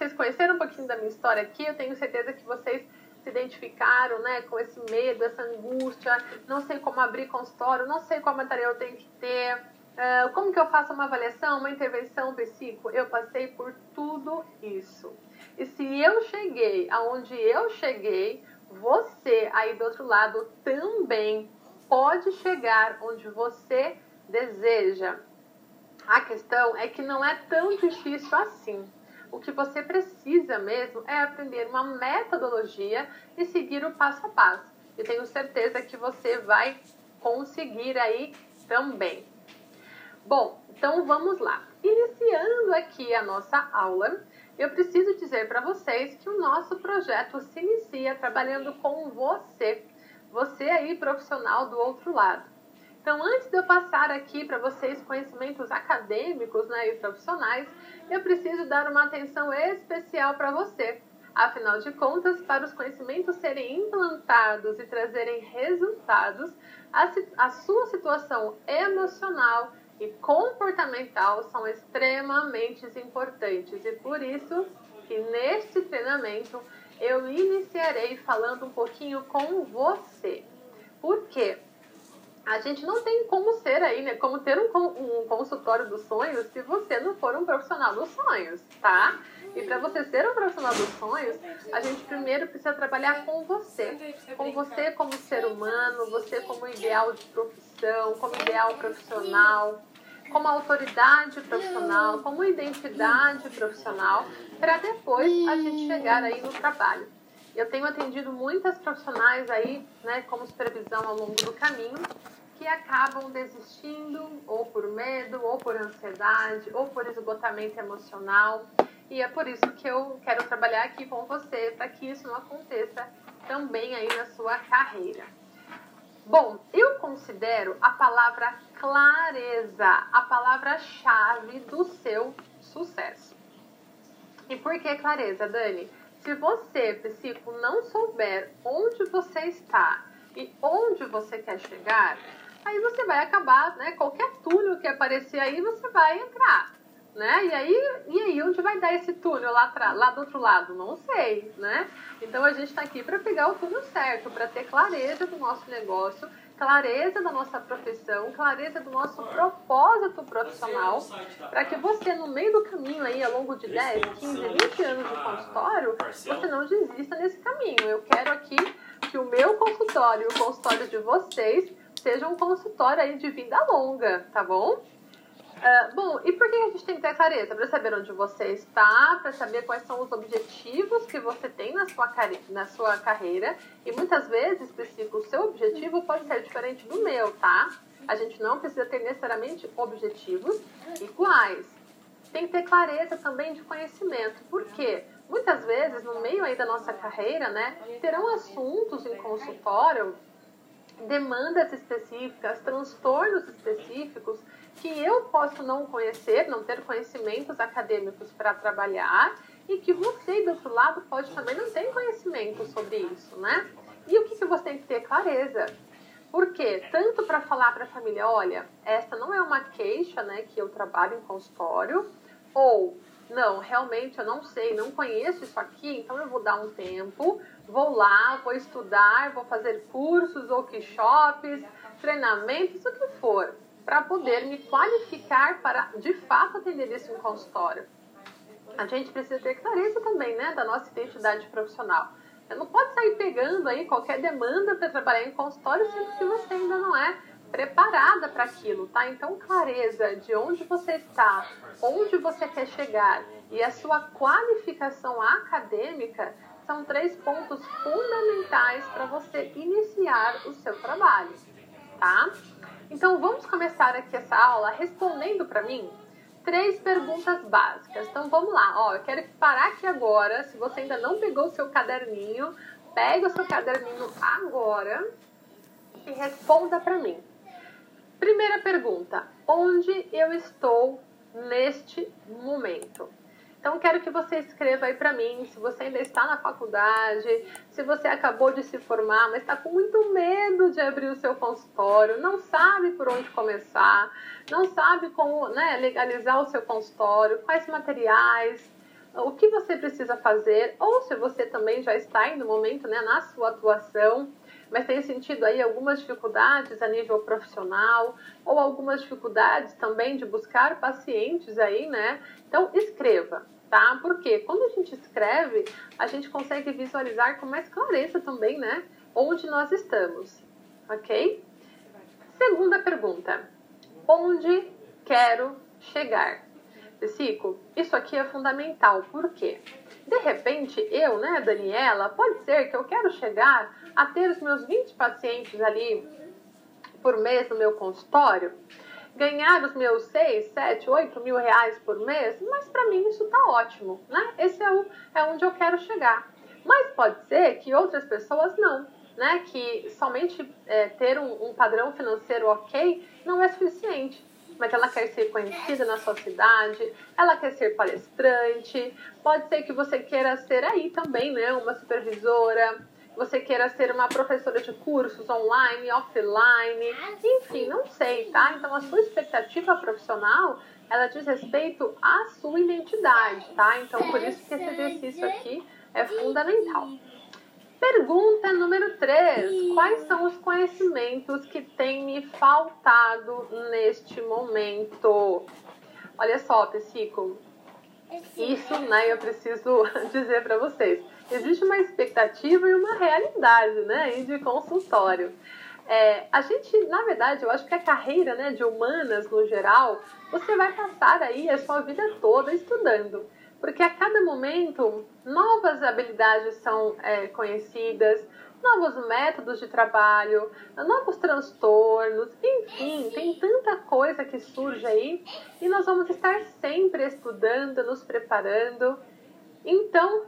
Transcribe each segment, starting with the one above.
vocês conheceram um pouquinho da minha história aqui, eu tenho certeza que vocês se identificaram né, com esse medo, essa angústia, não sei como abrir consultório, não sei qual material eu tenho que ter, uh, como que eu faço uma avaliação, uma intervenção psico. Eu passei por tudo isso. E se eu cheguei aonde eu cheguei, você aí do outro lado também pode chegar onde você deseja. A questão é que não é tão difícil assim. O que você precisa mesmo é aprender uma metodologia e seguir o passo a passo. E tenho certeza que você vai conseguir aí também. Bom, então vamos lá. Iniciando aqui a nossa aula, eu preciso dizer para vocês que o nosso projeto se inicia trabalhando com você, você aí profissional do outro lado. Então, antes de eu passar aqui para vocês conhecimentos acadêmicos né, e profissionais, eu preciso dar uma atenção especial para você. Afinal de contas, para os conhecimentos serem implantados e trazerem resultados, a, a sua situação emocional e comportamental são extremamente importantes. E por isso que neste treinamento eu iniciarei falando um pouquinho com você. Por quê? A gente não tem como ser aí, né? Como ter um, um consultório dos sonhos se você não for um profissional dos sonhos, tá? E para você ser um profissional dos sonhos, a gente primeiro precisa trabalhar com você. Com você como ser humano, você como ideal de profissão, como ideal profissional, como autoridade profissional, como identidade profissional, para depois a gente chegar aí no trabalho. Eu tenho atendido muitas profissionais aí, né, como supervisão ao longo do caminho, que acabam desistindo ou por medo, ou por ansiedade, ou por esgotamento emocional. E é por isso que eu quero trabalhar aqui com você, para que isso não aconteça também aí na sua carreira. Bom, eu considero a palavra clareza a palavra-chave do seu sucesso. E por que clareza, Dani? Se você, psico, não souber onde você está e onde você quer chegar, aí você vai acabar, né? Qualquer túnel que aparecer aí, você vai entrar. Né? E aí, e aí, onde vai dar esse túnel lá, lá do outro lado? Não sei, né? Então a gente está aqui para pegar o túnel certo, para ter clareza do nosso negócio, clareza da nossa profissão, clareza do nosso propósito profissional, para que você, no meio do caminho aí, ao longo de 10, 15, 20 anos de consultório, você não desista nesse caminho. Eu quero aqui que o meu consultório e o consultório de vocês seja um consultório aí de vida longa, tá bom? Uh, bom, e por que a gente tem que ter clareza? Para saber onde você está, para saber quais são os objetivos que você tem na sua, na sua carreira. E muitas vezes, Priscila, o seu objetivo pode ser diferente do meu, tá? A gente não precisa ter necessariamente objetivos iguais. Tem que ter clareza também de conhecimento. Por quê? Muitas vezes, no meio aí da nossa carreira, né, terão assuntos em consultório, demandas específicas, transtornos específicos que eu posso não conhecer, não ter conhecimentos acadêmicos para trabalhar e que você, do outro lado, pode também não ter conhecimento sobre isso, né? E o que, que você tem que ter clareza? Porque tanto para falar para a família, olha, essa não é uma queixa, né, que eu trabalho em consultório, ou não, realmente eu não sei, não conheço isso aqui, então eu vou dar um tempo, vou lá, vou estudar, vou fazer cursos, workshops, treinamentos, o que for para poder me qualificar para de fato atender isso em consultório. A gente precisa ter clareza também, né, da nossa identidade profissional. Você não pode sair pegando aí qualquer demanda para trabalhar em consultório sendo que você ainda não é preparada para aquilo, tá? Então, clareza de onde você está, onde você quer chegar e a sua qualificação acadêmica são três pontos fundamentais para você iniciar o seu trabalho, tá? Então vamos começar aqui essa aula respondendo para mim três perguntas básicas. Então vamos lá, ó, eu quero parar aqui agora. Se você ainda não pegou o seu caderninho, pega o seu caderninho agora e responda para mim. Primeira pergunta: onde eu estou neste momento? Então, quero que você escreva aí para mim se você ainda está na faculdade, se você acabou de se formar, mas está com muito medo de abrir o seu consultório, não sabe por onde começar, não sabe como né, legalizar o seu consultório, quais materiais, o que você precisa fazer, ou se você também já está aí no momento, né, na sua atuação, mas tem sentido aí algumas dificuldades a nível profissional, ou algumas dificuldades também de buscar pacientes aí, né? Então, escreva, tá? Porque quando a gente escreve, a gente consegue visualizar com mais clareza também, né? Onde nós estamos, ok? Segunda pergunta: onde quero chegar? Psico, isso aqui é fundamental, por quê? De repente, eu, né, Daniela, pode ser que eu quero chegar a ter os meus 20 pacientes ali por mês no meu consultório, ganhar os meus 6, 7, 8 mil reais por mês, mas para mim isso tá ótimo, né? Esse é, o, é onde eu quero chegar. Mas pode ser que outras pessoas não, né? Que somente é, ter um, um padrão financeiro ok não é suficiente mas ela quer ser conhecida na sua cidade, ela quer ser palestrante, pode ser que você queira ser aí também, né, uma supervisora, você queira ser uma professora de cursos online, offline, enfim, não sei, tá? Então a sua expectativa profissional, ela diz respeito à sua identidade, tá? Então por isso que esse exercício aqui é fundamental. Pergunta número 3. Quais são os conhecimentos que têm me faltado neste momento? Olha só, Psico. Isso, né, eu preciso dizer para vocês. Existe uma expectativa e uma realidade, né, de consultório. É, a gente, na verdade, eu acho que a carreira né, de humanas no geral, você vai passar aí a sua vida toda estudando porque a cada momento novas habilidades são é, conhecidas, novos métodos de trabalho, novos transtornos, enfim, tem tanta coisa que surge aí e nós vamos estar sempre estudando, nos preparando. Então,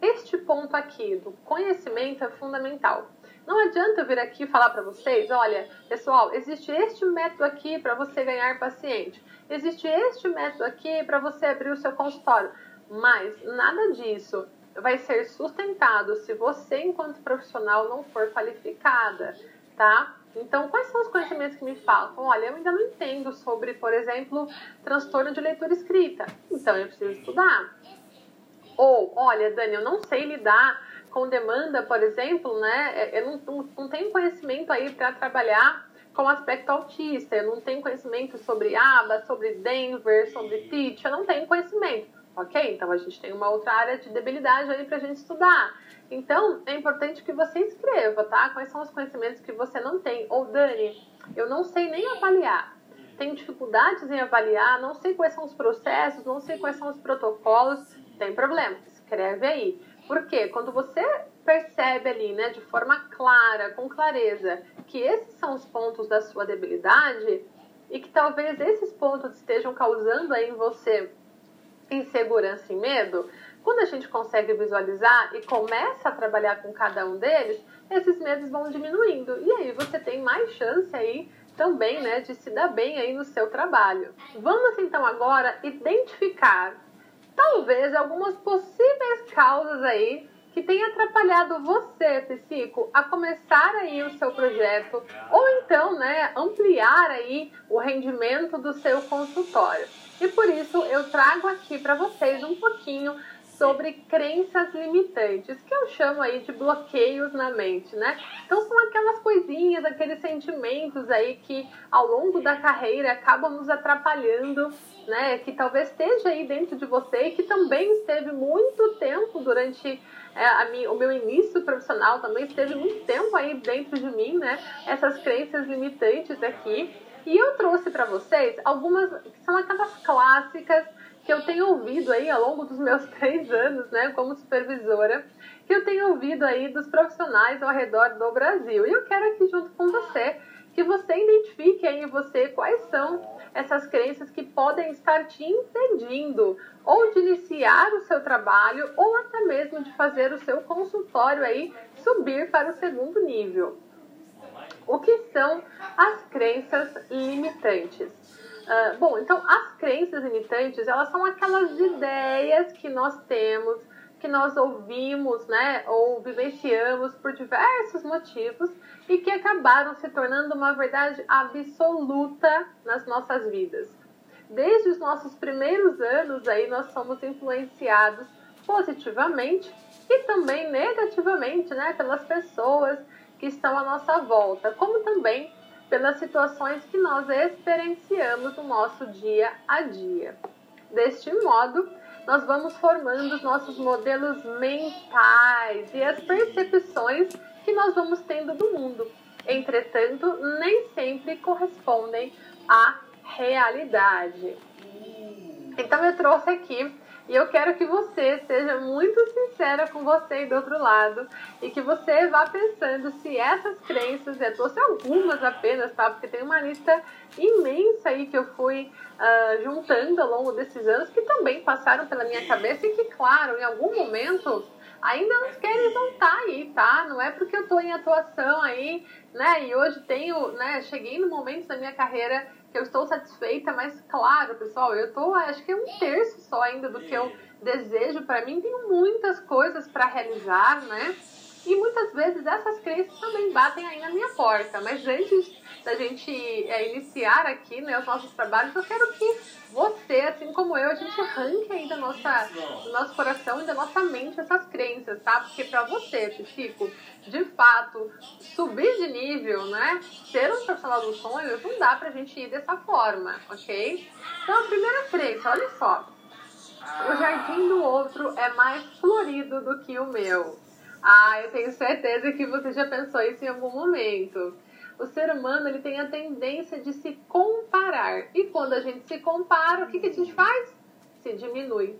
este ponto aqui do conhecimento é fundamental. Não adianta eu vir aqui falar para vocês, olha, pessoal, existe este método aqui para você ganhar paciente. Existe este método aqui para você abrir o seu consultório. Mas nada disso vai ser sustentado se você, enquanto profissional, não for qualificada, tá? Então, quais são os conhecimentos que me faltam? Olha, eu ainda não entendo sobre, por exemplo, transtorno de leitura escrita. Então, eu preciso estudar. Ou, olha, Dani, eu não sei lidar com demanda, por exemplo, né? Eu não, não, não tenho conhecimento aí para trabalhar com aspecto autista. Eu não tenho conhecimento sobre ABA, sobre Denver, sobre TEACH. Eu não tenho conhecimento. Ok? Então a gente tem uma outra área de debilidade aí pra gente estudar. Então é importante que você escreva, tá? Quais são os conhecimentos que você não tem? Ou Dani, eu não sei nem avaliar. Tenho dificuldades em avaliar, não sei quais são os processos, não sei quais são os protocolos. Tem problema, escreve aí. Porque quando você percebe ali, né, de forma clara, com clareza, que esses são os pontos da sua debilidade e que talvez esses pontos estejam causando aí em você insegurança e medo, quando a gente consegue visualizar e começa a trabalhar com cada um deles, esses medos vão diminuindo. E aí você tem mais chance aí também, né, de se dar bem aí no seu trabalho. Vamos então agora identificar talvez algumas possíveis causas aí que tenha atrapalhado você, Psico, a começar aí o seu projeto ou então, né, ampliar aí o rendimento do seu consultório. E por isso eu trago aqui para vocês um pouquinho sobre crenças limitantes, que eu chamo aí de bloqueios na mente, né? Então são aquelas coisinhas, aqueles sentimentos aí que ao longo da carreira acabam nos atrapalhando, né? Que talvez esteja aí dentro de você e que também esteve muito tempo durante é, a o meu início profissional, também esteve muito tempo aí dentro de mim, né? Essas crenças limitantes aqui. E eu trouxe para vocês algumas que são aquelas clássicas que eu tenho ouvido aí ao longo dos meus três anos, né, como supervisora, que eu tenho ouvido aí dos profissionais ao redor do Brasil. E eu quero aqui junto com você que você identifique aí em você quais são essas crenças que podem estar te impedindo ou de iniciar o seu trabalho ou até mesmo de fazer o seu consultório aí subir para o segundo nível. O que são as crenças limitantes? Uh, bom, então as crenças limitantes, elas são aquelas ideias que nós temos, que nós ouvimos, né, ou vivenciamos por diversos motivos e que acabaram se tornando uma verdade absoluta nas nossas vidas. desde os nossos primeiros anos aí nós somos influenciados positivamente e também negativamente, né, pelas pessoas que estão à nossa volta, como também pelas situações que nós experienciamos no nosso dia a dia. Deste modo, nós vamos formando os nossos modelos mentais e as percepções que nós vamos tendo do mundo. Entretanto, nem sempre correspondem à realidade. Então eu trouxe aqui e eu quero que você seja muito sincera com você do outro lado e que você vá pensando se essas crenças, eu trouxe algumas apenas, tá? Porque tem uma lista imensa aí que eu fui uh, juntando ao longo desses anos que também passaram pela minha cabeça e que, claro, em algum momento ainda não querem voltar aí, tá? Não é porque eu tô em atuação aí, né? E hoje tenho, né? Cheguei no momento da minha carreira que eu estou satisfeita, mas claro, pessoal, eu tô, acho que é um terço só ainda do que eu desejo para mim. Tenho muitas coisas para realizar, né? E muitas vezes essas crenças também batem aí na minha porta. Mas antes da gente é, iniciar aqui né, os nossos trabalhos, eu quero que você, assim como eu, a gente arranque aí nossa, do nosso coração e da nossa mente essas crenças, tá? Porque para você, Chico, de fato, subir de nível, né? Ser um profissional dos sonhos, não dá pra gente ir dessa forma, ok? Então, a primeira crença, olha só. O jardim do outro é mais florido do que o meu. Ah, eu tenho certeza que você já pensou isso em algum momento. O ser humano ele tem a tendência de se comparar. E quando a gente se compara, o que, que a gente faz? Se diminui.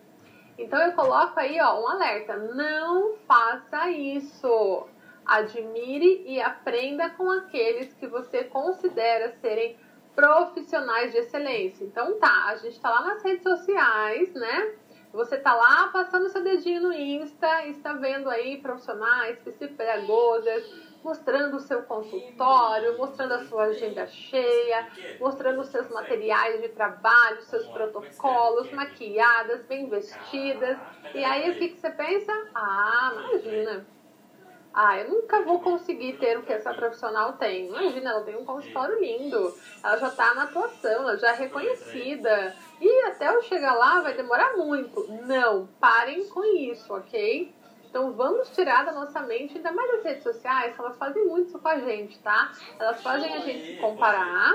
Então eu coloco aí ó, um alerta: não faça isso. Admire e aprenda com aqueles que você considera serem profissionais de excelência. Então tá, a gente tá lá nas redes sociais, né? Você tá lá passando seu dedinho no Insta está vendo aí profissionais, psicopedagogas, mostrando o seu consultório, mostrando a sua agenda cheia, mostrando os seus materiais de trabalho, seus protocolos, maquiadas, bem vestidas. E aí o que, que você pensa? Ah, imagina. Ah, eu nunca vou conseguir ter o que essa profissional tem. Imagina, ela tem um consultório lindo, ela já está na atuação, ela já é reconhecida. E até eu chegar lá vai demorar muito. Não, parem com isso, ok? Então vamos tirar da nossa mente, ainda mais as redes sociais, elas fazem muito isso com a gente, tá? Elas fazem a gente se comparar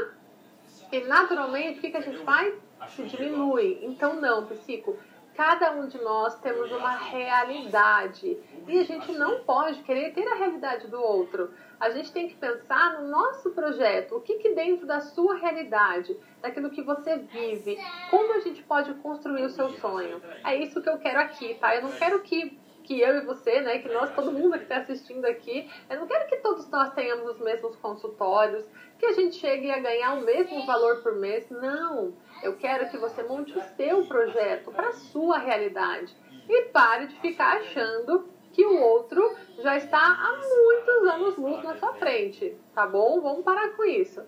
e naturalmente o que, que a gente faz? Se diminui. Então não, psico. Cada um de nós temos uma realidade e a gente não pode querer ter a realidade do outro. A gente tem que pensar no nosso projeto, o que, que dentro da sua realidade, daquilo que você vive, como a gente pode construir o seu sonho. É isso que eu quero aqui, tá? Eu não quero que que eu e você, né, que nós, todo mundo que está assistindo aqui, eu não quero que todos nós tenhamos os mesmos consultórios, que a gente chegue a ganhar o mesmo valor por mês. Não, eu quero que você monte o seu projeto para a sua realidade e pare de ficar achando que o outro já está há muitos anos luz na sua frente, tá bom? Vamos parar com isso.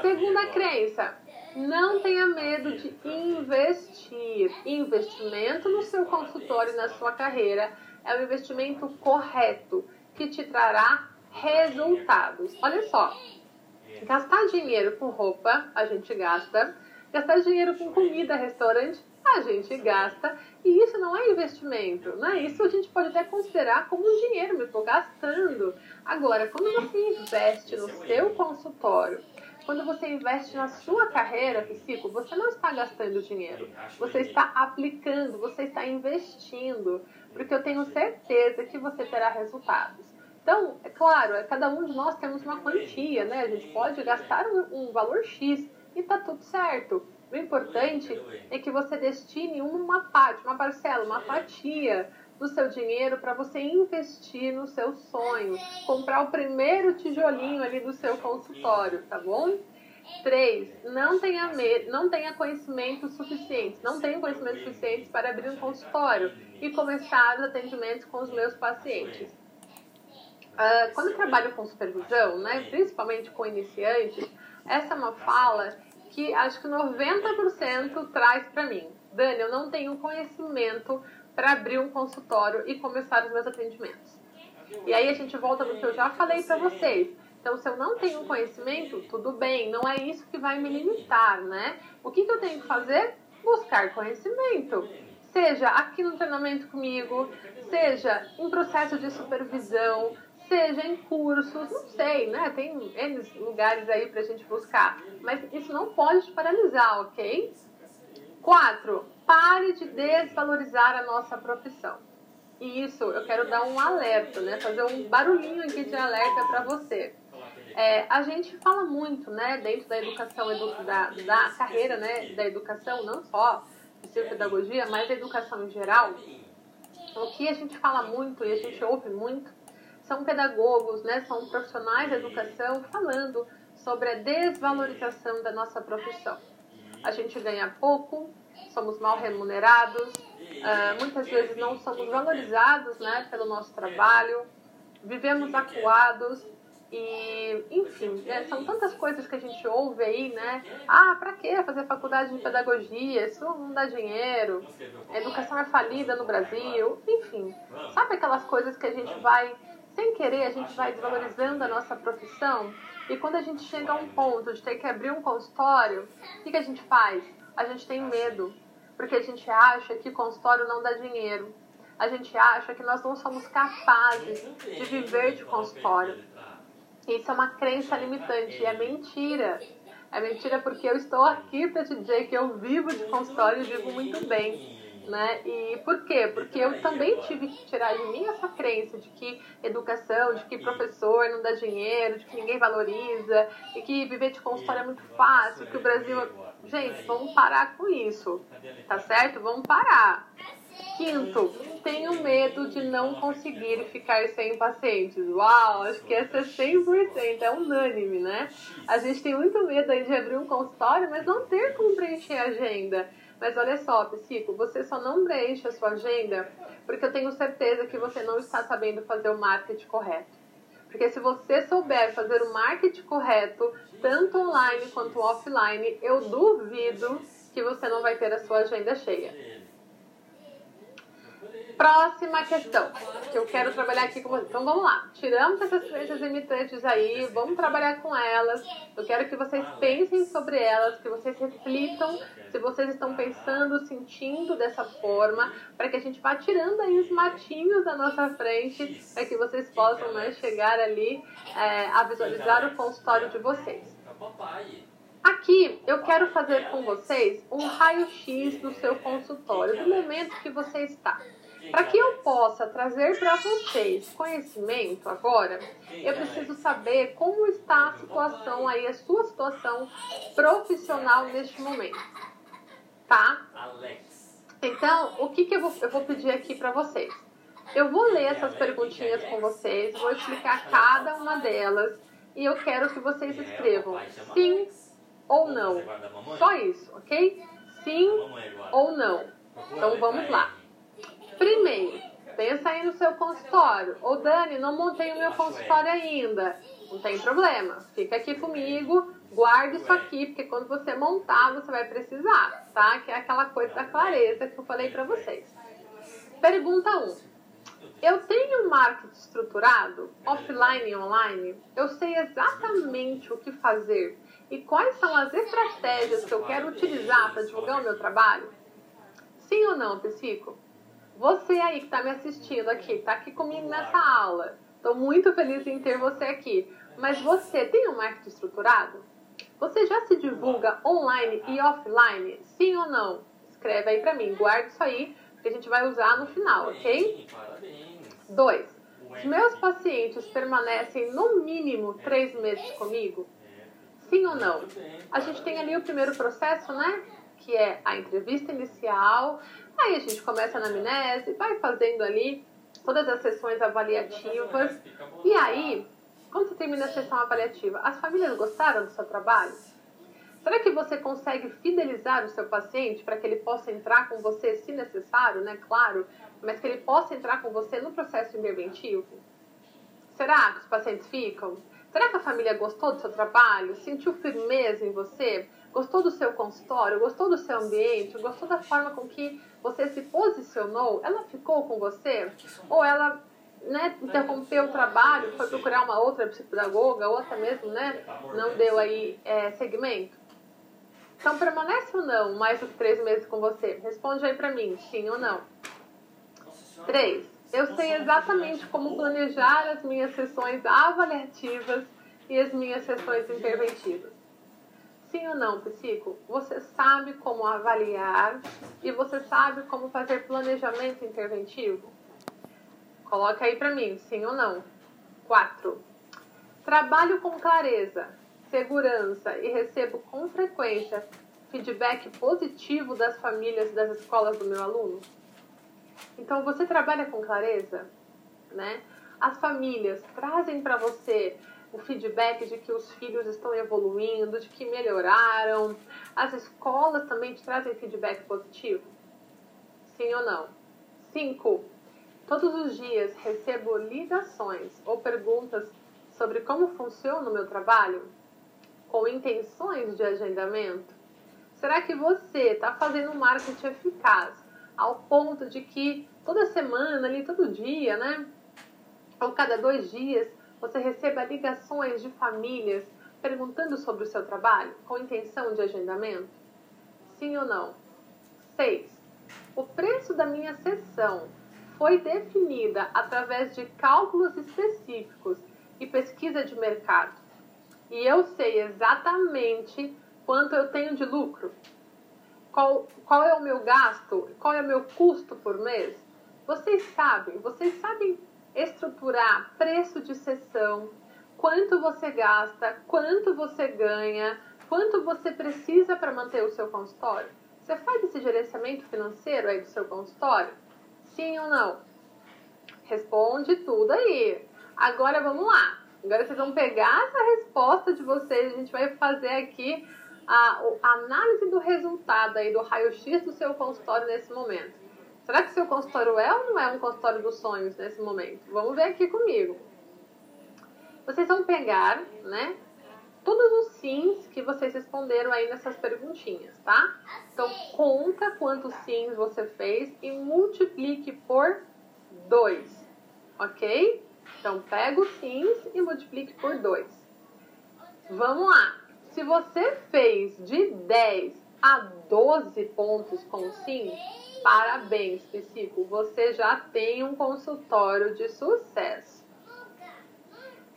Segunda crença, não tenha medo de investir. Investimento no seu consultório e na sua carreira é o investimento correto que te trará resultados. Olha só, gastar dinheiro com roupa, a gente gasta. Gastar dinheiro com comida, restaurante, a gente gasta. E isso não é investimento, né? Isso a gente pode até considerar como um dinheiro, me estou gastando. Agora, quando você investe no seu consultório, quando você investe na sua carreira, psico, você não está gastando dinheiro. Você está aplicando, você está investindo porque eu tenho certeza que você terá resultados. Então, é claro, é, cada um de nós temos uma quantia, né? A gente pode gastar um, um valor X e tá tudo certo. O importante é que você destine uma parte, uma parcela, uma fatia do seu dinheiro para você investir no seu sonho, comprar o primeiro tijolinho ali do seu consultório, tá bom? 3. Não tenha, não tenha conhecimentos suficientes. Não tenho conhecimentos suficientes para abrir um consultório e começar os atendimentos com os meus pacientes. Uh, quando eu trabalho com supervisão, né, principalmente com iniciantes, essa é uma fala que acho que 90% traz para mim. Dani, eu não tenho conhecimento para abrir um consultório e começar os meus atendimentos. E aí a gente volta no que eu já falei para vocês Então, se eu não tenho conhecimento, tudo bem, não é isso que vai me limitar, né? O que, que eu tenho que fazer? Buscar conhecimento. Seja aqui no treinamento comigo, seja em processo de supervisão, seja em cursos, não sei, né? Tem N lugares aí pra gente buscar. Mas isso não pode te paralisar, ok? Quatro, pare de desvalorizar a nossa profissão. E isso eu quero dar um alerta, né? Fazer um barulhinho aqui de alerta para você. É, a gente fala muito, né, dentro da educação, edu da, da carreira, né, da educação, não só de pedagogia, mas da educação em geral. O que a gente fala muito e a gente ouve muito são pedagogos, né, são profissionais da educação falando sobre a desvalorização da nossa profissão. A gente ganha pouco, somos mal remunerados, uh, muitas vezes não somos valorizados né, pelo nosso trabalho, vivemos acuados e, enfim, né, são tantas coisas que a gente ouve aí, né? Ah, pra que fazer faculdade de pedagogia? Isso não dá dinheiro. A educação é falida no Brasil. Enfim, sabe aquelas coisas que a gente vai, sem querer, a gente vai desvalorizando a nossa profissão? E quando a gente chega a um ponto de ter que abrir um consultório, o que, que a gente faz? A gente tem medo, porque a gente acha que consultório não dá dinheiro. A gente acha que nós não somos capazes de viver de consultório. Isso é uma crença limitante e é mentira. É mentira porque eu estou aqui para te dizer que eu vivo de consultório e vivo muito bem. Né? E por quê? Porque eu também tive que tirar de mim essa crença de que educação, de que professor não dá dinheiro, de que ninguém valoriza, e que viver de consultório é muito fácil, que o Brasil. Gente, vamos parar com isso, tá certo? Vamos parar. Quinto, tenho medo de não conseguir ficar sem pacientes. Uau, acho que essa é 100%, é unânime, né? A gente tem muito medo aí de abrir um consultório, mas não ter como preencher a agenda. Mas olha só, Psico, você só não preenche a sua agenda porque eu tenho certeza que você não está sabendo fazer o marketing correto. Porque se você souber fazer o marketing correto, tanto online quanto offline, eu duvido que você não vai ter a sua agenda cheia. Próxima questão, que eu quero trabalhar aqui com vocês. Então vamos lá. Tiramos essas crenças limitantes aí, vamos trabalhar com elas. Eu quero que vocês pensem sobre elas, que vocês reflitam se vocês estão pensando, sentindo dessa forma, para que a gente vá tirando aí os matinhos da nossa frente, para que vocês possam né, chegar ali é, a visualizar o consultório de vocês. Aqui eu quero fazer com vocês um raio-x do seu consultório, do momento que você está. Para que eu possa trazer para vocês conhecimento agora, eu preciso saber como está a situação aí, a sua situação profissional neste momento. Tá? Então, o que, que eu, vou, eu vou pedir aqui para vocês? Eu vou ler essas perguntinhas com vocês, vou explicar cada uma delas e eu quero que vocês escrevam sim ou não. Só isso, ok? Sim ou não. Então vamos lá. Primeiro, pensa aí no seu consultório. Ô Dani, não montei o meu consultório ainda. Não tem problema. Fica aqui comigo, guarde isso aqui, porque quando você montar, você vai precisar, tá? Que é aquela coisa da clareza que eu falei para vocês. Pergunta 1. Um. Eu tenho um marketing estruturado, offline e online? Eu sei exatamente o que fazer e quais são as estratégias que eu quero utilizar para divulgar o meu trabalho? Sim ou não, Psico? Você aí que está me assistindo aqui, está aqui comigo nessa aula. Estou muito feliz em ter você aqui. Mas você tem um marketing estruturado? Você já se divulga online e offline? Sim ou não? Escreve aí para mim. Guarde isso aí, que a gente vai usar no final, ok? Dois. Os meus pacientes permanecem no mínimo três meses comigo? Sim ou não? A gente tem ali o primeiro processo, né? Que é a entrevista inicial, Aí a gente começa na amnese, vai fazendo ali todas as sessões avaliativas. E aí, quando você termina a sessão avaliativa, as famílias gostaram do seu trabalho? Será que você consegue fidelizar o seu paciente para que ele possa entrar com você, se necessário, né? Claro, mas que ele possa entrar com você no processo interventivo? Será que os pacientes ficam? Será que a família gostou do seu trabalho? Sentiu firmeza em você? Gostou do seu consultório? Gostou do seu ambiente? Gostou da forma com que você se posicionou? Ela ficou com você? Ou ela né, interrompeu o trabalho, foi procurar uma outra psicopedagoga, ou até mesmo, né, não deu aí é, segmento? Então, permanece ou não mais que três meses com você? Responde aí pra mim, sim ou não. Três. Eu sei exatamente como planejar as minhas sessões avaliativas e as minhas sessões interventivas. Sim ou não, psico? Você sabe como avaliar e você sabe como fazer planejamento interventivo? Coloca aí para mim, sim ou não. 4. Trabalho com clareza, segurança e recebo com frequência feedback positivo das famílias das escolas do meu aluno? Então você trabalha com clareza, né? As famílias trazem para você o feedback de que os filhos estão evoluindo, de que melhoraram. As escolas também te trazem feedback positivo? Sim ou não? 5. Todos os dias recebo ligações ou perguntas sobre como funciona o meu trabalho? Com intenções de agendamento? Será que você está fazendo um marketing eficaz ao ponto de que toda semana, ali, todo dia, né? Ou cada dois dias, você receba ligações de famílias perguntando sobre o seu trabalho com intenção de agendamento? Sim ou não? 6. O preço da minha sessão foi definida através de cálculos específicos e pesquisa de mercado. E eu sei exatamente quanto eu tenho de lucro. Qual, qual é o meu gasto? Qual é o meu custo por mês? Vocês sabem, vocês sabem estruturar preço de sessão, quanto você gasta, quanto você ganha, quanto você precisa para manter o seu consultório? Você faz esse gerenciamento financeiro aí do seu consultório? Sim ou não? Responde tudo aí. Agora vamos lá. Agora vocês vão pegar essa resposta de vocês. A gente vai fazer aqui a, a análise do resultado aí do raio-x do seu consultório nesse momento. Será que seu consultório é ou não é um consultório dos sonhos nesse momento? Vamos ver aqui comigo. Vocês vão pegar, né, todos os sims que vocês responderam aí nessas perguntinhas, tá? Então, conta quantos sims você fez e multiplique por 2, ok? Então, pega os sims e multiplique por 2. Vamos lá. Se você fez de 10 a 12 pontos com sim, parabéns, psico. Você já tem um consultório de sucesso.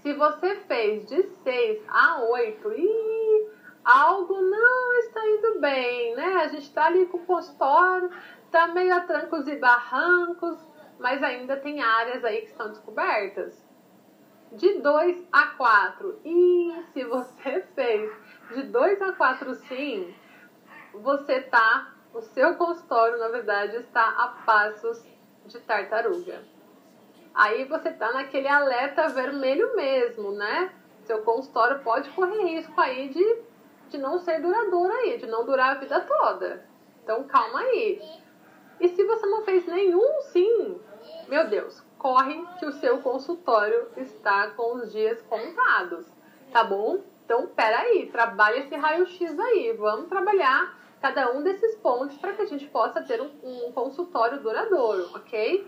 Se você fez de 6 a 8 e algo não está indo bem, né? A gente está ali com o consultório, tá meio a trancos e barrancos, mas ainda tem áreas aí que estão descobertas. De 2 a 4. E se você fez de 2 a 4 sim, você tá, o seu consultório, na verdade, está a passos de tartaruga. Aí você tá naquele alerta vermelho mesmo, né? Seu consultório pode correr risco aí de, de não ser duradouro aí, de não durar a vida toda. Então calma aí. E se você não fez nenhum sim, meu Deus, corre que o seu consultório está com os dias contados, tá bom? Então, peraí, trabalha esse raio-x aí. Vamos trabalhar cada um desses pontos para que a gente possa ter um, um, consultório duradouro, ok?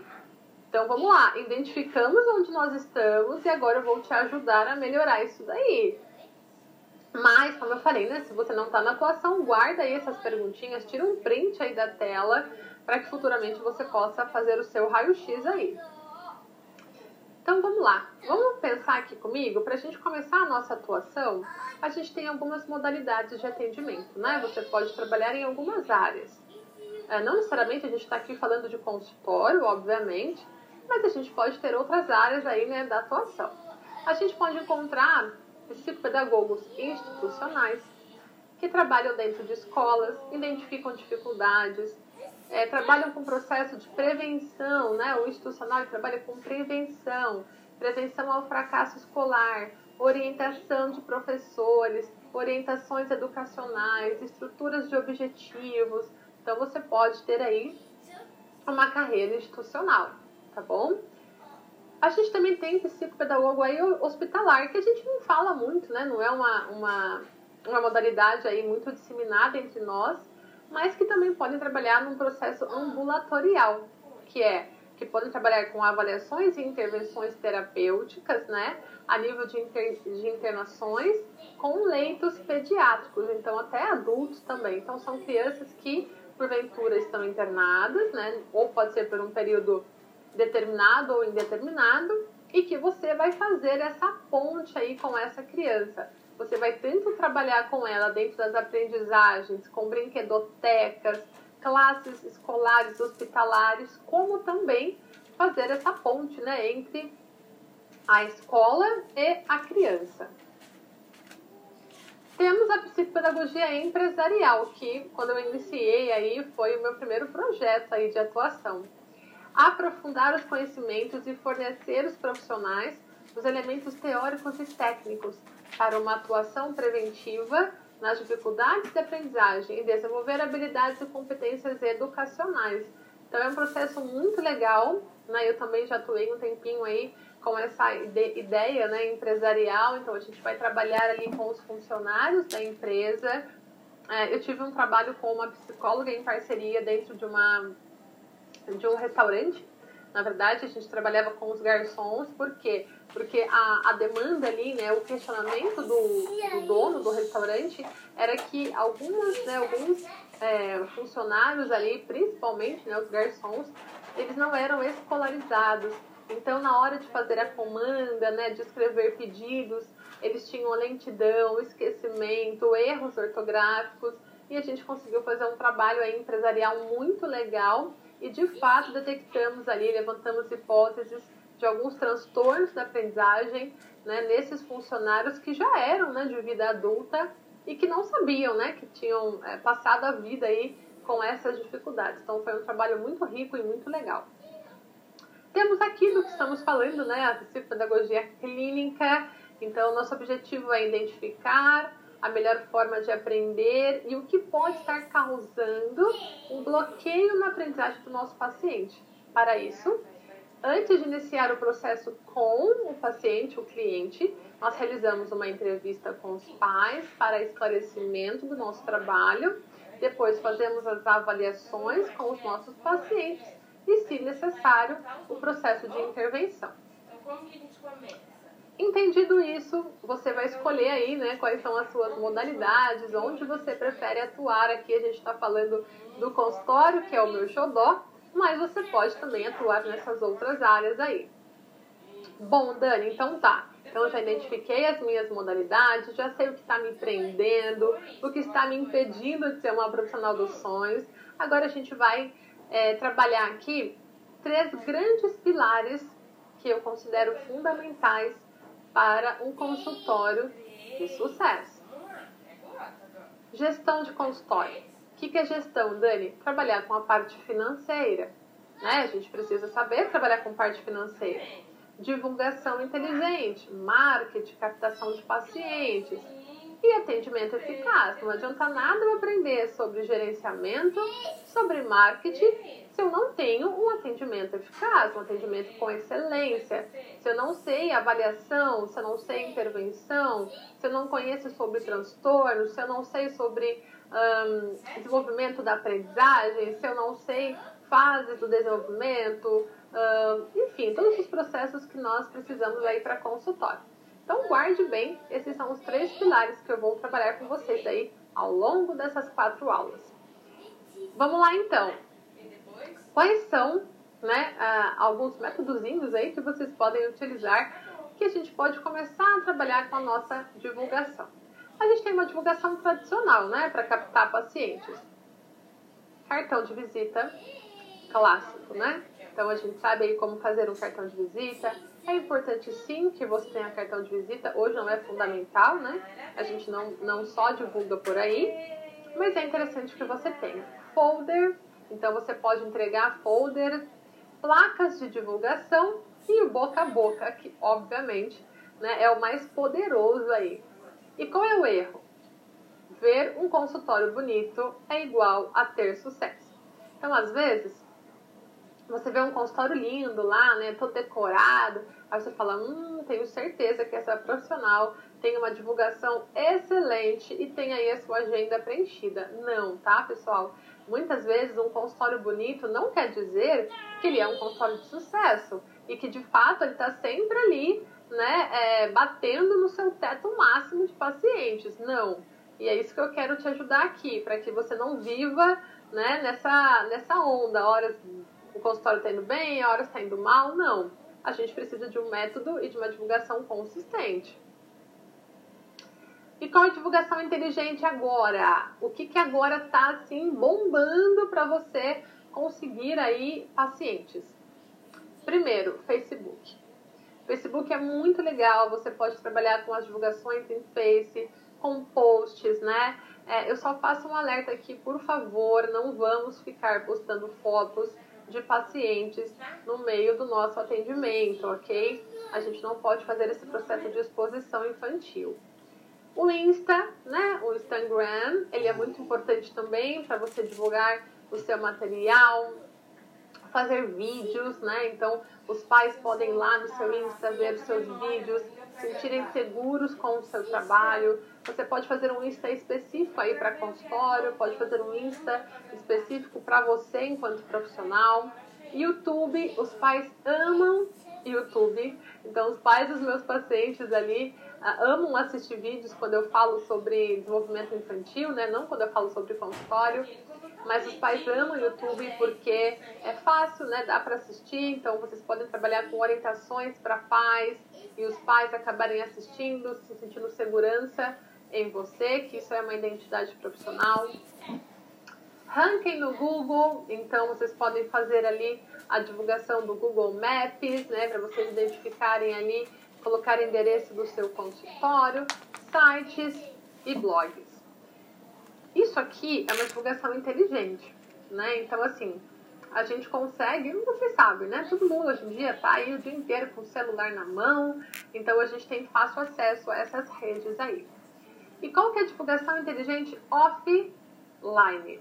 Então, vamos lá. Identificamos onde nós estamos e agora eu vou te ajudar a melhorar isso daí. Mas, como eu falei, né? Se você não está na atuação, guarda aí essas perguntinhas, tira um print aí da tela para que futuramente você possa fazer o seu raio-x aí. Então vamos lá, vamos pensar aqui comigo, para a gente começar a nossa atuação, a gente tem algumas modalidades de atendimento, né? Você pode trabalhar em algumas áreas. É, não necessariamente a gente está aqui falando de consultório, obviamente, mas a gente pode ter outras áreas aí né, da atuação. A gente pode encontrar psicopedagogos institucionais que trabalham dentro de escolas, identificam dificuldades, é, trabalham com processo de prevenção, né? O institucional trabalha com prevenção, prevenção ao fracasso escolar, orientação de professores, orientações educacionais, estruturas de objetivos. Então você pode ter aí uma carreira institucional, tá bom? A gente também tem psicopedagogo aí hospitalar, que a gente não fala muito, né? Não é uma, uma, uma modalidade aí muito disseminada entre nós, mas que também podem trabalhar num processo ambulatorial, que é que podem trabalhar com avaliações e intervenções terapêuticas, né, a nível de, inter, de internações, com leitos pediátricos, então até adultos também. Então são crianças que porventura estão internadas, né, ou pode ser por um período determinado ou indeterminado, e que você vai fazer essa ponte aí com essa criança. Você vai tanto trabalhar com ela dentro das aprendizagens, com brinquedotecas, classes escolares, hospitalares, como também fazer essa ponte né, entre a escola e a criança. Temos a psicopedagogia empresarial, que quando eu iniciei aí foi o meu primeiro projeto aí de atuação. Aprofundar os conhecimentos e fornecer os profissionais os elementos teóricos e técnicos para uma atuação preventiva nas dificuldades de aprendizagem e desenvolver habilidades e competências educacionais. Então é um processo muito legal, né? Eu também já atuei um tempinho aí com essa ideia né, empresarial, então a gente vai trabalhar ali com os funcionários da empresa. É, eu tive um trabalho com uma psicóloga em parceria dentro de, uma, de um restaurante. Na verdade, a gente trabalhava com os garçons, por quê? Porque a, a demanda ali, né, o questionamento do, do dono do restaurante era que algumas, né, alguns é, funcionários ali, principalmente né, os garçons, eles não eram escolarizados. Então, na hora de fazer a comanda, né, de escrever pedidos, eles tinham lentidão, esquecimento, erros ortográficos, e a gente conseguiu fazer um trabalho aí empresarial muito legal e de fato detectamos ali, levantamos hipóteses de alguns transtornos da aprendizagem né, nesses funcionários que já eram né, de vida adulta e que não sabiam, né, que tinham é, passado a vida aí com essas dificuldades. Então foi um trabalho muito rico e muito legal. Temos aqui do que estamos falando, né, a psicopedagogia clínica. Então nosso objetivo é identificar a melhor forma de aprender e o que pode estar causando um bloqueio na aprendizagem do nosso paciente. Para isso, Antes de iniciar o processo com o paciente, o cliente, nós realizamos uma entrevista com os pais para esclarecimento do nosso trabalho. Depois fazemos as avaliações com os nossos pacientes e, se necessário, o processo de intervenção. Entendido isso, você vai escolher aí, né, quais são as suas modalidades, onde você prefere atuar. Aqui a gente está falando do consultório, que é o meu xodó, mas você pode também atuar nessas outras áreas aí. Bom, Dani, então tá. Então eu já identifiquei as minhas modalidades, já sei o que está me prendendo, o que está me impedindo de ser uma profissional dos sonhos. Agora a gente vai é, trabalhar aqui três grandes pilares que eu considero fundamentais para um consultório de sucesso. Gestão de consultório. O que, que é gestão, Dani? Trabalhar com a parte financeira. Né? A gente precisa saber trabalhar com parte financeira. Divulgação inteligente, marketing, captação de pacientes e atendimento eficaz. Não adianta nada eu aprender sobre gerenciamento, sobre marketing, se eu não tenho um atendimento eficaz, um atendimento com excelência. Se eu não sei avaliação, se eu não sei intervenção, se eu não conheço sobre transtornos, se eu não sei sobre um, desenvolvimento da aprendizagem, se eu não sei fases do desenvolvimento, um, enfim, todos os processos que nós precisamos aí para consultório. Então guarde bem, esses são os três pilares que eu vou trabalhar com vocês aí ao longo dessas quatro aulas. Vamos lá então. Quais são né, alguns métodos aí que vocês podem utilizar que a gente pode começar a trabalhar com a nossa divulgação? A gente tem uma divulgação tradicional, né, para captar pacientes. Cartão de visita clássico, né? Então a gente sabe aí como fazer um cartão de visita. É importante sim que você tenha cartão de visita. Hoje não é fundamental, né? A gente não, não só divulga por aí, mas é interessante que você tenha. Folder, então você pode entregar folder, placas de divulgação e o boca a boca, que obviamente né, é o mais poderoso aí. E qual é o erro? Ver um consultório bonito é igual a ter sucesso. Então, às vezes, você vê um consultório lindo lá, né, todo decorado, aí você fala, hum, tenho certeza que essa profissional tem uma divulgação excelente e tem aí a sua agenda preenchida. Não, tá, pessoal? Muitas vezes um consultório bonito não quer dizer que ele é um consultório de sucesso e que de fato ele está sempre ali, né, é, batendo no seu teto máximo de pacientes. Não. E é isso que eu quero te ajudar aqui, para que você não viva né, nessa, nessa onda. Horas o consultório está indo bem, horas está indo mal. Não. A gente precisa de um método e de uma divulgação consistente. E qual a divulgação inteligente agora? O que, que agora está assim bombando para você conseguir aí pacientes? Primeiro, Facebook. Facebook é muito legal, você pode trabalhar com as divulgações em Face, com posts, né? É, eu só faço um alerta aqui, por favor, não vamos ficar postando fotos de pacientes no meio do nosso atendimento, ok? A gente não pode fazer esse processo de exposição infantil. O Insta, né, o Instagram, ele é muito importante também para você divulgar o seu material, fazer vídeos, né? Então, os pais podem ir lá no seu Insta ver os seus vídeos, sentirem seguros com o seu trabalho. Você pode fazer um Insta específico aí para consultório, pode fazer um Insta específico para você enquanto profissional. YouTube, os pais amam YouTube. Então, os pais dos meus pacientes ali uh, amam assistir vídeos quando eu falo sobre desenvolvimento infantil, né? Não quando eu falo sobre consultório. Mas os pais amam o YouTube porque é fácil, né? Dá para assistir. Então, vocês podem trabalhar com orientações para pais e os pais acabarem assistindo, se sentindo segurança em você, que isso é uma identidade profissional. Ranking no Google, então vocês podem fazer ali a divulgação do Google Maps, né, para vocês identificarem ali, colocar endereço do seu consultório, sites e blogs. Isso aqui é uma divulgação inteligente, né? Então, assim, a gente consegue, você sabe, né? Todo mundo hoje em dia tá aí o dia inteiro com o celular na mão, então a gente tem fácil acesso a essas redes aí. E qual que é a divulgação inteligente offline?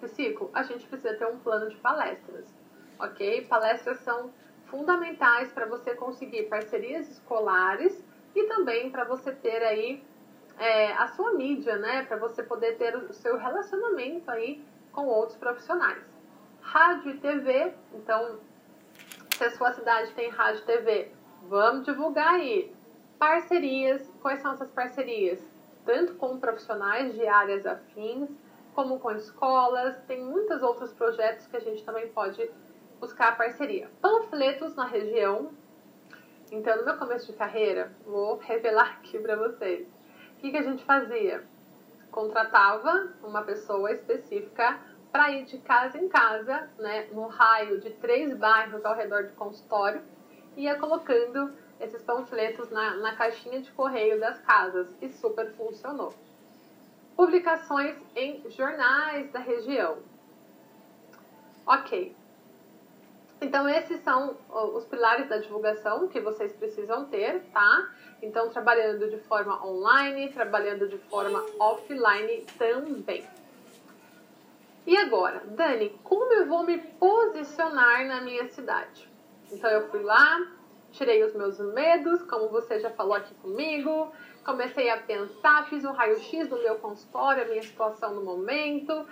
Psico, a gente precisa ter um plano de palestras, ok? Palestras são fundamentais para você conseguir parcerias escolares e também para você ter aí é, a sua mídia, né? Para você poder ter o seu relacionamento aí com outros profissionais. Rádio e TV, então, se a sua cidade tem rádio e TV, vamos divulgar aí. Parcerias, quais são essas parcerias? Tanto com profissionais de áreas afins, como com escolas, tem muitos outros projetos que a gente também pode buscar parceria. Panfletos na região. Então, no meu começo de carreira, vou revelar aqui para vocês. Que, que a gente fazia? Contratava uma pessoa específica para ir de casa em casa, né, no raio de três bairros ao redor do consultório, ia colocando esses panfletos na, na caixinha de correio das casas e super funcionou publicações em jornais da região. Ok. Então, esses são os pilares da divulgação que vocês precisam ter, tá? Então, trabalhando de forma online, trabalhando de forma offline também. E agora, Dani, como eu vou me posicionar na minha cidade? Então, eu fui lá, tirei os meus medos, como você já falou aqui comigo, comecei a pensar, fiz um raio-x do meu consultório, a minha situação no momento,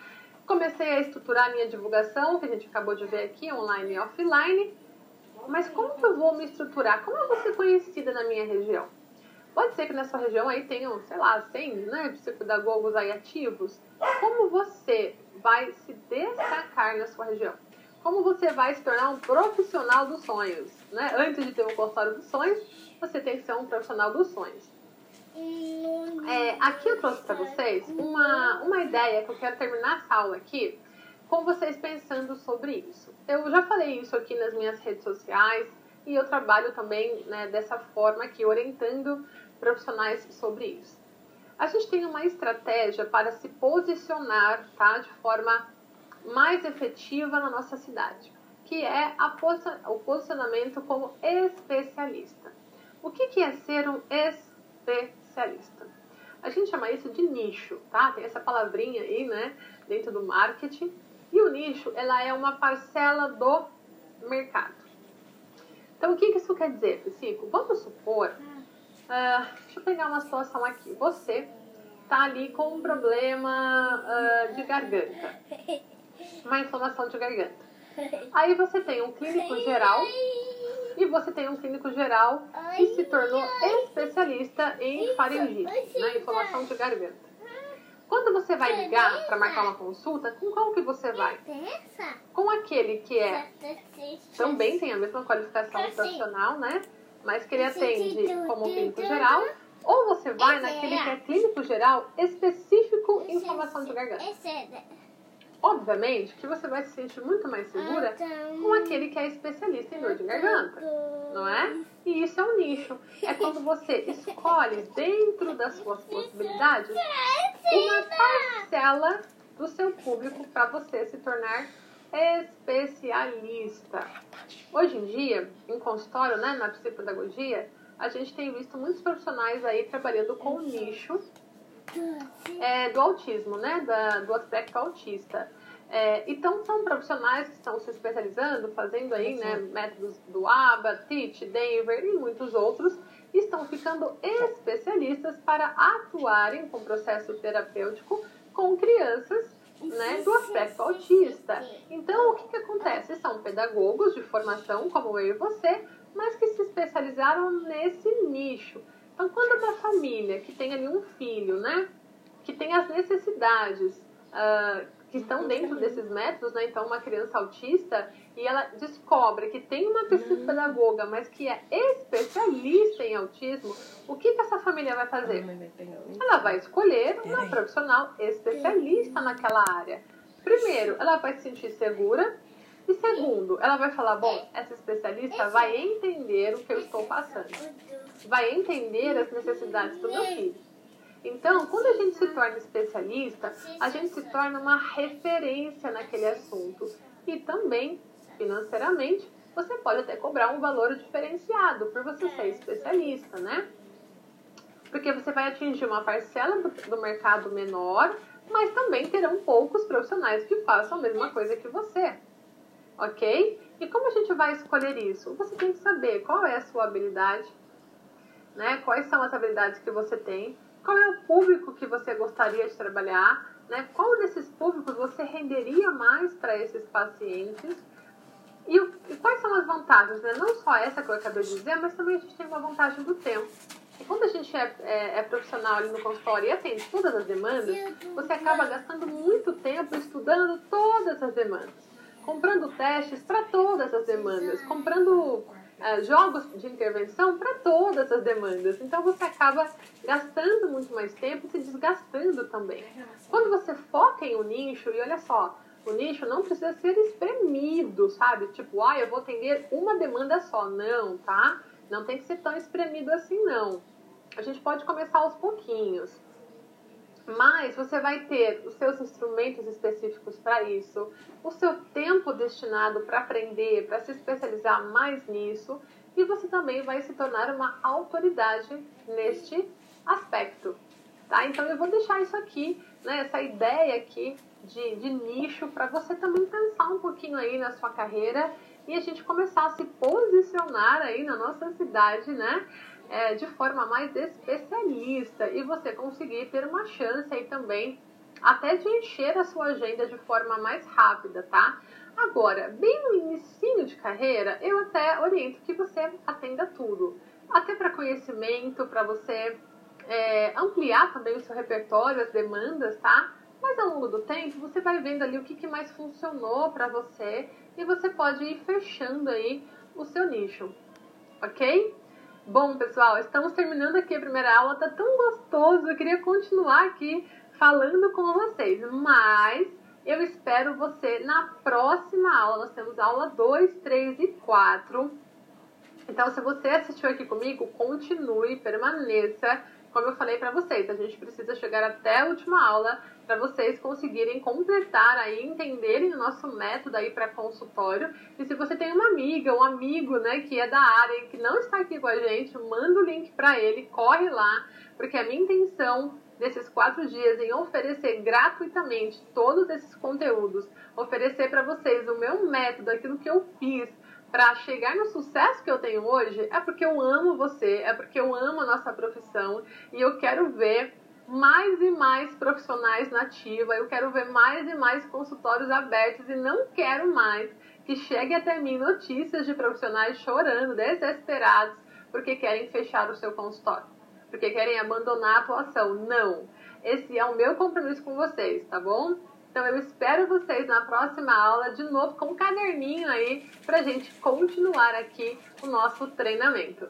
comecei a estruturar a minha divulgação, que a gente acabou de ver aqui, online e offline. Mas como que eu vou me estruturar? Como eu vou ser conhecida na minha região? Pode ser que na sua região aí tenham, sei lá, 100 né, psicopedagogos aí ativos. Como você vai se destacar na sua região? Como você vai se tornar um profissional dos sonhos? Né? Antes de ter um consultório dos sonhos, você tem que ser um profissional dos sonhos. É, aqui eu trouxe para vocês uma, uma ideia que eu quero terminar essa aula aqui com vocês pensando sobre isso. Eu já falei isso aqui nas minhas redes sociais e eu trabalho também né, dessa forma aqui, orientando profissionais sobre isso. A gente tem uma estratégia para se posicionar tá, de forma mais efetiva na nossa cidade, que é a, o posicionamento como especialista. O que, que é ser um especialista? Especialista. A gente chama isso de nicho, tá? Tem essa palavrinha aí, né, dentro do marketing. E o nicho, ela é uma parcela do mercado. Então, o que isso quer dizer, Psico? Vamos supor, uh, deixa eu pegar uma situação aqui. Você está ali com um problema uh, de garganta, uma inflamação de garganta. Aí você tem um clínico geral e você tem um clínico geral que se tornou especialista em faringite, na inflamação de garganta. Quando você vai ligar para marcar uma consulta, com qual que você vai? Com aquele que é também tem a mesma qualificação profissional, né? Mas que ele atende como clínico geral, ou você vai naquele que é clínico geral específico em inflamação de garganta. Obviamente que você vai se sentir muito mais segura com aquele que é especialista em dor de garganta, não é? E isso é um nicho. É quando você escolhe dentro das suas possibilidades uma parcela do seu público para você se tornar especialista. Hoje em dia, em consultório, né, na psicopedagogia, a gente tem visto muitos profissionais aí trabalhando com nicho é, do autismo, né? Da, do aspecto autista. É, então, são profissionais que estão se especializando, fazendo aí, né, métodos do ABA, TIT, Denver e muitos outros, estão ficando especialistas para atuarem com processo terapêutico com crianças né, do aspecto autista. Então, o que, que acontece? São pedagogos de formação, como eu e você, mas que se especializaram nesse nicho. Então, quando uma família que tem ali um filho, né, que tem as necessidades uh, que estão dentro desses métodos, né, então uma criança autista, e ela descobre que tem uma psicopedagoga, mas que é especialista em autismo, o que, que essa família vai fazer? Ela vai escolher uma profissional especialista naquela área. Primeiro, ela vai se sentir segura e segundo, ela vai falar: bom, essa especialista vai entender o que eu estou passando, vai entender as necessidades do meu filho. Então, quando a gente se torna especialista, a gente se torna uma referência naquele assunto e também, financeiramente, você pode até cobrar um valor diferenciado por você ser especialista, né? Porque você vai atingir uma parcela do, do mercado menor, mas também terão poucos profissionais que façam a mesma coisa que você ok? E como a gente vai escolher isso? Você tem que saber qual é a sua habilidade, né? Quais são as habilidades que você tem, qual é o público que você gostaria de trabalhar, né? Qual desses públicos você renderia mais para esses pacientes? E, e, quais são as vantagens? Né? Não só essa que eu acabei de dizer, mas também a gente tem uma vantagem do tempo. E quando a gente é, é, é, profissional ali no consultório e atende todas as demandas, você acaba gastando muito tempo estudando todas as demandas comprando testes para todas as demandas, comprando uh, jogos de intervenção para todas as demandas. Então você acaba gastando muito mais tempo e se desgastando também. Quando você foca em um nicho, e olha só, o nicho não precisa ser espremido, sabe? Tipo, ah, eu vou atender uma demanda só. Não, tá? Não tem que ser tão espremido assim, não. A gente pode começar aos pouquinhos. Mas você vai ter os seus instrumentos específicos para isso, o seu tempo destinado para aprender, para se especializar mais nisso, e você também vai se tornar uma autoridade neste aspecto. Tá? Então eu vou deixar isso aqui, né, essa ideia aqui de, de nicho para você também pensar um pouquinho aí na sua carreira e a gente começar a se posicionar aí na nossa cidade, né? É, de forma mais especialista e você conseguir ter uma chance aí também até de encher a sua agenda de forma mais rápida, tá? Agora, bem no início de carreira, eu até oriento que você atenda tudo. Até para conhecimento, para você é, ampliar também o seu repertório, as demandas, tá? Mas ao longo do tempo, você vai vendo ali o que, que mais funcionou para você e você pode ir fechando aí o seu nicho, ok? Bom, pessoal, estamos terminando aqui a primeira aula, tá tão gostoso, eu queria continuar aqui falando com vocês, mas eu espero você na próxima aula. Nós temos aula 2, 3 e 4. Então, se você assistiu aqui comigo, continue, permaneça como eu falei para vocês, a gente precisa chegar até a última aula para vocês conseguirem completar aí, entenderem o nosso método aí para consultório. E se você tem uma amiga, um amigo, né, que é da área e que não está aqui com a gente, manda o link para ele, corre lá, porque a minha intenção desses quatro dias em oferecer gratuitamente todos esses conteúdos, oferecer para vocês o meu método, aquilo que eu fiz para chegar no sucesso que eu tenho hoje é porque eu amo você, é porque eu amo a nossa profissão e eu quero ver mais e mais profissionais na ativa, eu quero ver mais e mais consultórios abertos e não quero mais que chegue até mim notícias de profissionais chorando, desesperados, porque querem fechar o seu consultório, porque querem abandonar a atuação. Não. Esse é o meu compromisso com vocês, tá bom? Então eu espero vocês na próxima aula, de novo com um caderninho aí, pra gente continuar aqui o nosso treinamento.